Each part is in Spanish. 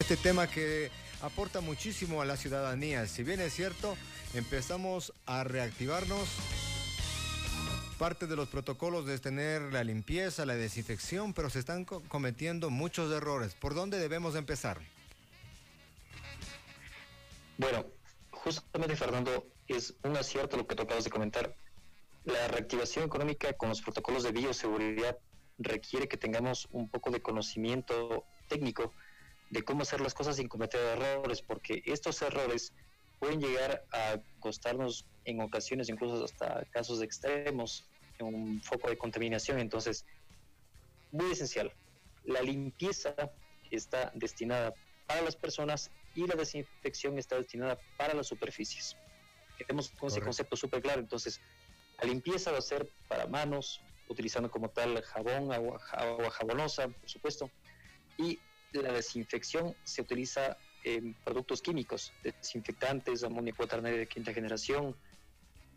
Este tema que aporta muchísimo a la ciudadanía. Si bien es cierto, empezamos a reactivarnos. Parte de los protocolos es tener la limpieza, la desinfección, pero se están cometiendo muchos errores. ¿Por dónde debemos empezar? Bueno, justamente Fernando, es un acierto lo que tú acabas de comentar. La reactivación económica con los protocolos de bioseguridad requiere que tengamos un poco de conocimiento técnico de cómo hacer las cosas sin cometer errores, porque estos errores pueden llegar a costarnos en ocasiones incluso hasta casos extremos, un foco de contaminación. Entonces, muy esencial, la limpieza está destinada para las personas y la desinfección está destinada para las superficies. Tenemos ese concepto súper claro. Entonces, la limpieza va a ser para manos, utilizando como tal jabón, agua, agua jabonosa, por supuesto, y la desinfección se utiliza en productos químicos, desinfectantes, amonio cuaternario de quinta generación,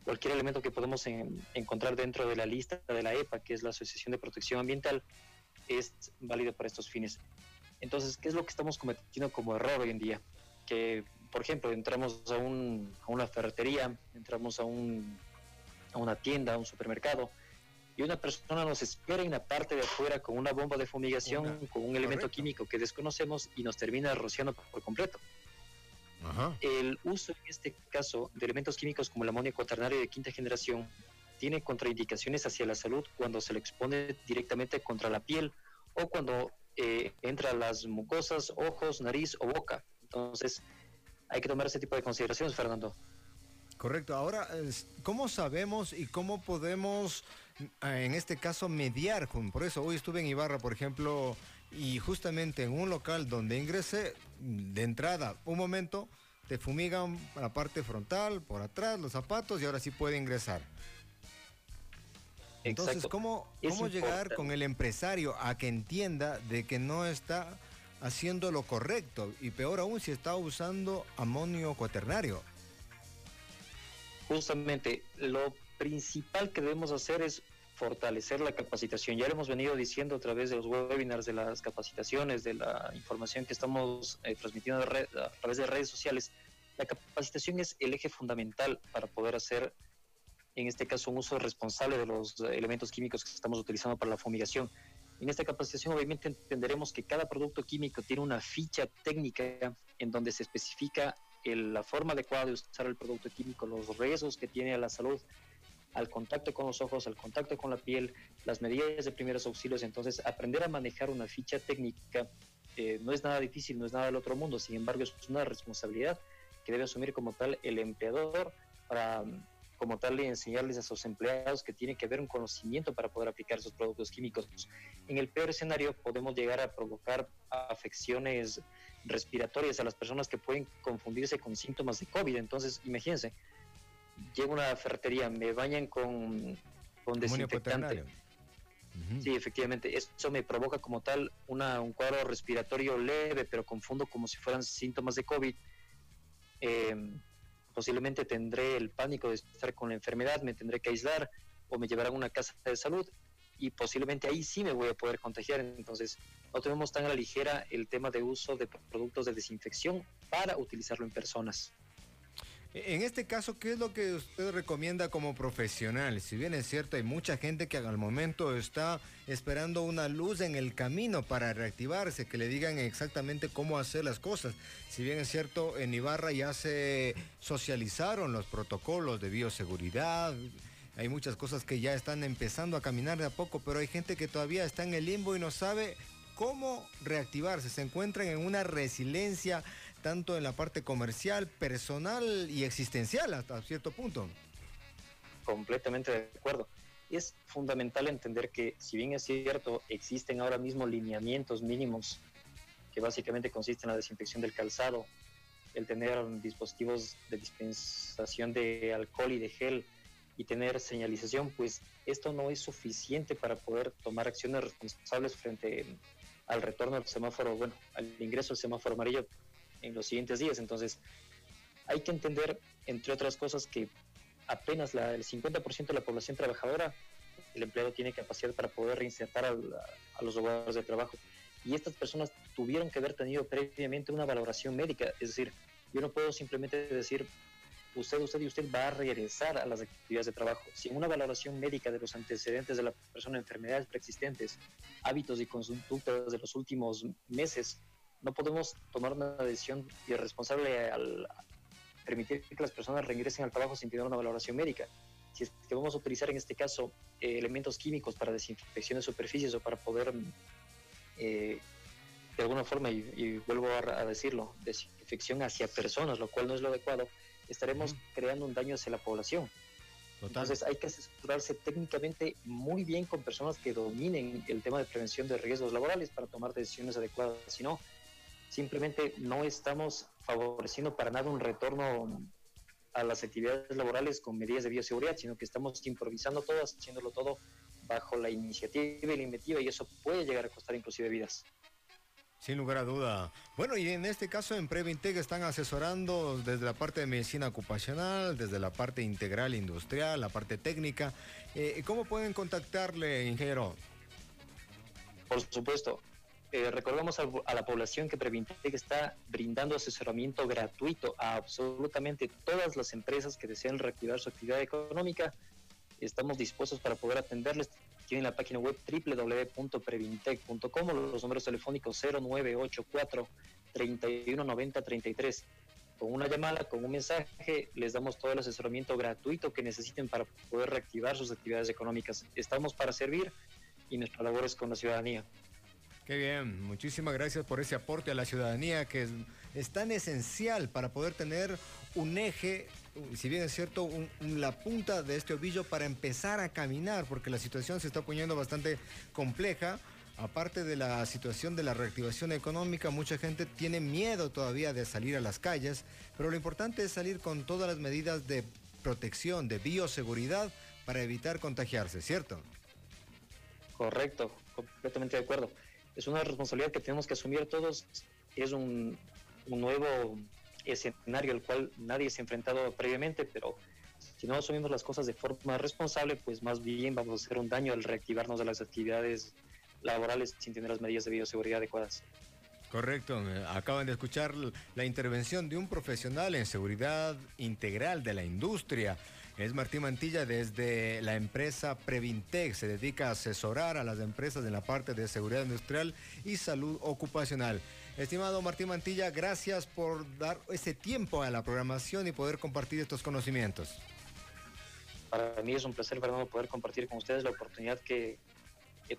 cualquier elemento que podemos encontrar dentro de la lista de la EPA, que es la Asociación de Protección Ambiental, es válido para estos fines. Entonces, ¿qué es lo que estamos cometiendo como error hoy en día? Que, por ejemplo, entramos a, una ferretería, entramos a, a una tienda, a un supermercado, y una persona nos espera en la parte de afuera con una bomba de fumigación, con un elemento químico que desconocemos y nos termina rociando por completo. El uso en este caso de elementos químicos como el amonio cuaternario de quinta generación tiene contraindicaciones hacia la salud cuando se le expone directamente contra la piel o cuando eh, entra a las mucosas, ojos, nariz o boca. Entonces, hay que tomar ese tipo de consideraciones, Fernando. Correcto. Ahora, ¿cómo sabemos y cómo podemos, en este caso, mediar? Por eso hoy estuve en Ibarra, por ejemplo, y justamente en un local donde ingresé, de entrada, un momento, te fumigan la parte frontal, por atrás, los zapatos y ahora sí puede ingresar. Entonces, ¿cómo, cómo llegar con el empresario a que entienda de que no está haciendo lo correcto? Y peor aún si está usando amonio cuaternario justamente lo principal que debemos hacer es fortalecer la capacitación. Ya lo hemos venido diciendo a través de los webinars, de las capacitaciones, de la información que estamos eh, transmitiendo a, través de redes sociales. La capacitación es el eje fundamental para poder hacer, en este caso, un uso responsable de los elementos químicos que estamos utilizando para la fumigación. En esta capacitación obviamente entenderemos que cada producto químico tiene una ficha técnica en donde se especifica la forma adecuada de usar el producto químico, los riesgos que tiene a la salud, al contacto con los ojos, al contacto con la piel, las medidas de primeros auxilios. Entonces, aprender a manejar una ficha técnica eh, no es nada difícil, no es nada del otro mundo, sin embargo, es una responsabilidad que debe asumir como tal el empleador para como tal enseñarles a sus empleados que tiene que haber un conocimiento para poder aplicar esos productos químicos. En el peor escenario podemos llegar a provocar afecciones respiratorias a las personas que pueden confundirse con síntomas de COVID. Entonces, imagínense, llego a una ferretería, me bañan con, con desinfectante. Sí, efectivamente, eso me provoca como tal una, un cuadro respiratorio leve, pero confundo como si fueran síntomas de COVID. Eh, posiblemente tendré el pánico de estar con la enfermedad, me tendré que aislar o me llevarán a una casa de salud y posiblemente ahí sí me voy a poder contagiar. Entonces, no tenemos tan a la ligera el tema de uso de productos de desinfección para utilizarlo en personas. En este caso, ¿qué es lo que usted recomienda como profesional? Si bien es cierto, hay mucha gente que al momento está esperando una luz en el camino para reactivarse, que le digan exactamente cómo hacer las cosas. Si bien es cierto, en Ibarra ya se socializaron los protocolos de bioseguridad, hay muchas cosas que ya están empezando a caminar de a poco, pero hay gente que todavía está en el limbo y no sabe cómo reactivarse. Se encuentran en una resiliencia tanto en la parte comercial, personal y existencial hasta cierto punto. Completamente de acuerdo. Es fundamental entender que si bien es cierto, existen ahora mismo lineamientos mínimos que básicamente consisten en la desinfección del calzado, el tener dispositivos de dispensación de alcohol y de gel y tener señalización, pues esto no es suficiente para poder tomar acciones responsables frente al retorno del semáforo, bueno, al ingreso al semáforo amarillo en los siguientes días. Entonces, hay que entender, entre otras cosas, que apenas la, el 50% de la población trabajadora, el empleado tiene capacidad para poder reinsertar a, los lugares de trabajo. Y estas personas tuvieron que haber tenido previamente una valoración médica. Es decir, yo no puedo simplemente decir, usted, usted y usted va a regresar a las actividades de trabajo. Sin una valoración médica de los antecedentes de la persona, enfermedades preexistentes, hábitos y conductas de los últimos meses, no podemos tomar una decisión irresponsable al permitir que las personas regresen al trabajo sin tener una valoración médica. Si es que vamos a utilizar en este caso eh, elementos químicos para desinfección de superficies o para poder, eh, de alguna forma, y, vuelvo a, decirlo, desinfección hacia personas, lo cual no es lo adecuado, estaremos creando un daño hacia la población. Entonces hay que asesorarse técnicamente muy bien con personas que dominen el tema de prevención de riesgos laborales para tomar decisiones adecuadas. Si no, simplemente no estamos favoreciendo para nada un retorno a las actividades laborales con medidas de bioseguridad, sino que estamos improvisando todo, haciéndolo todo bajo la iniciativa y la inventiva y eso puede llegar a costar inclusive vidas. Sin lugar a duda. Bueno, y en este caso en Previntec están asesorando desde la parte de medicina ocupacional, desde la parte integral industrial, la parte técnica. Eh, ¿Cómo pueden contactarle, ingeniero? Por supuesto. Eh, recordamos a, la población que Previntec está brindando asesoramiento gratuito a absolutamente todas las empresas que desean reactivar su actividad económica. Estamos dispuestos para poder atenderles. Tienen la página web www.previntec.com los números telefónicos 0984 3190 33. Con una llamada, con un mensaje, les damos todo el asesoramiento gratuito que necesiten para poder reactivar sus actividades económicas. Estamos para servir y nuestra labor es con la ciudadanía. Qué bien, muchísimas gracias por ese aporte a la ciudadanía que es, tan esencial para poder tener un eje, si bien es cierto, la punta de este ovillo para empezar a caminar, porque la situación se está poniendo bastante compleja. Aparte de la situación de la reactivación económica, mucha gente tiene miedo todavía de salir a las calles, pero lo importante es salir con todas las medidas de protección, de bioseguridad para evitar contagiarse, ¿cierto? Correcto, completamente de acuerdo es una responsabilidad que tenemos que asumir todos. Es un, nuevo escenario al cual nadie se ha enfrentado previamente, pero si no asumimos las cosas de forma responsable, pues más bien vamos a hacer un daño al reactivarnos de las actividades laborales sin tener las medidas de bioseguridad adecuadas. Correcto, acaban de escuchar la intervención de un profesional en seguridad integral de la industria. Es Martín Mantilla desde la empresa Previntec. Se dedica a asesorar a las empresas en la parte de seguridad industrial y salud ocupacional. Estimado Martín Mantilla, gracias por dar ese tiempo a la programación y poder compartir estos conocimientos. Para mí es un placer, Fernando, poder compartir con ustedes la oportunidad que,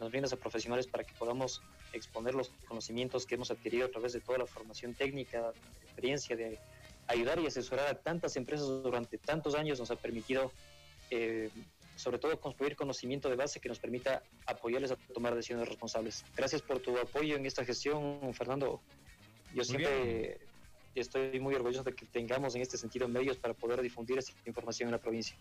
nos brindas a profesionales para que podamos exponer los conocimientos que hemos adquirido a través de toda la formación técnica, experiencia de ayudar y asesorar a tantas empresas durante tantos años nos ha permitido, eh, sobre todo, construir conocimiento de base que nos permita apoyarles a tomar decisiones responsables. Gracias por tu apoyo en esta gestión, Fernando. Yo siempre estoy muy orgulloso de que tengamos en este sentido medios para poder difundir esta información en la provincia.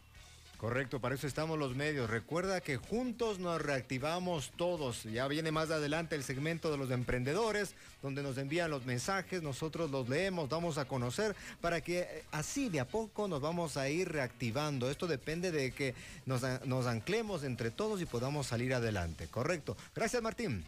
Correcto, para eso estamos los medios. Recuerda que juntos nos reactivamos todos. Ya viene más adelante el segmento de los emprendedores, donde nos envían los mensajes, nosotros los leemos, damos a conocer, para que eh, así de a poco nos vamos a ir reactivando. Esto depende de que nos, nos anclemos entre todos y podamos salir adelante. Correcto. Gracias, Martín.